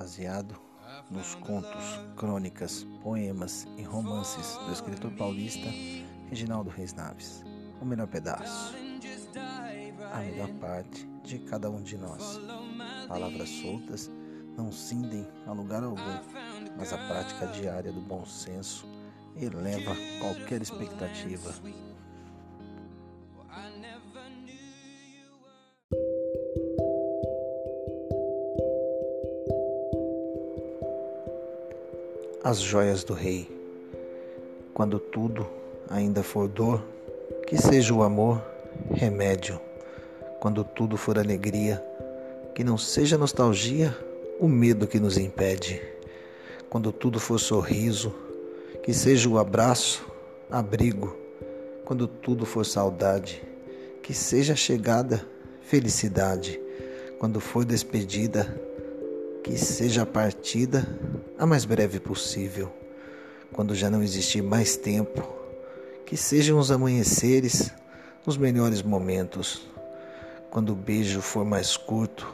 baseado nos contos, crônicas, poemas e romances do escritor paulista Reginaldo Reis Naves. O melhor pedaço, a melhor parte de cada um de nós. Palavras soltas não cindem a lugar algum, mas a prática diária do bom senso eleva qualquer expectativa. As joias do rei. Quando tudo ainda for dor, que seja o amor remédio. Quando tudo for alegria, que não seja nostalgia o medo que nos impede. Quando tudo for sorriso, que seja o abraço, abrigo. Quando tudo for saudade, que seja chegada, felicidade. Quando for despedida, que seja a partida a mais breve possível. Quando já não existir mais tempo, que sejam os amanheceres os melhores momentos. Quando o beijo for mais curto,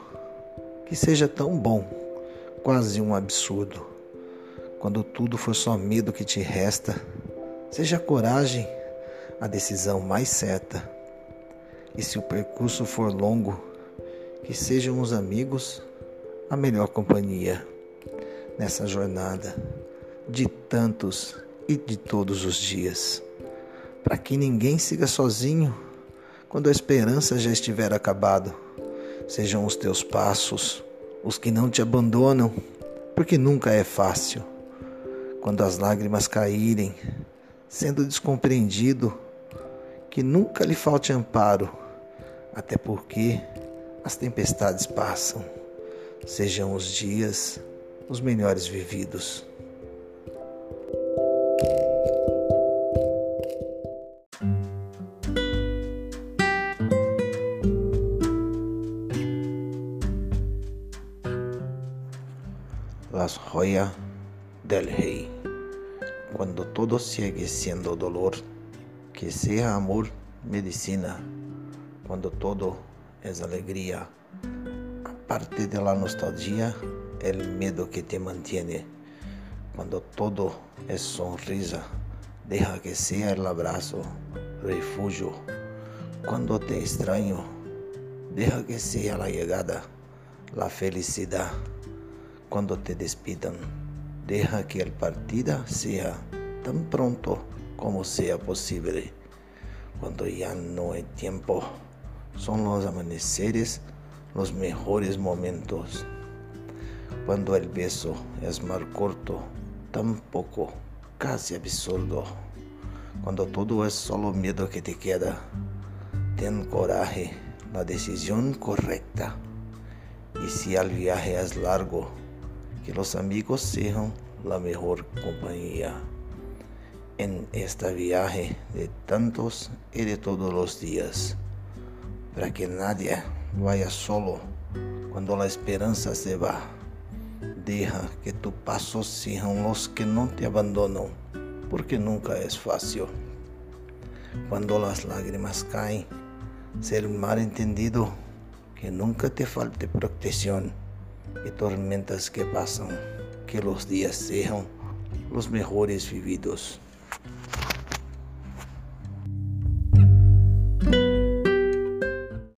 que seja tão bom, quase um absurdo. Quando tudo for só medo que te resta, seja a coragem a decisão mais certa. E se o percurso for longo, que sejam os amigos a melhor companhia nessa jornada de tantos e de todos os dias. Para que ninguém siga sozinho quando a esperança já estiver acabado sejam os teus passos, os que não te abandonam, porque nunca é fácil. Quando as lágrimas caírem, sendo descompreendido, que nunca lhe falte amparo, até porque as tempestades passam. Sejam os dias os melhores vividos. Las joyas del rey. Cuando todo sigue siendo dolor, que sea amor medicina. Cuando todo es alegría, aparte de la nostalgia, el miedo que te mantiene. Cuando todo es sonrisa, deja que sea el abrazo, refugio. Cuando te extraño, deja que sea la llegada, la felicidad cuando te despidan. Deja que el partida sea tan pronto como sea posible. Cuando ya no hay tiempo, son los amaneceres los mejores momentos. Cuando el beso es más corto, tan poco, casi absurdo. Cuando todo es solo miedo que te queda, ten coraje, la decisión correcta. Y si el viaje es largo, que los amigos sean la mejor compañía en este viaje de tantos y de todos los días, para que nadie vaya solo cuando la esperanza se va. Deja que tu paso sean los que no te abandonan, porque nunca es fácil. Cuando las lágrimas caen, ser mal entendido, que nunca te falte protección y tormentas que pasan, que los días sean los mejores vividos.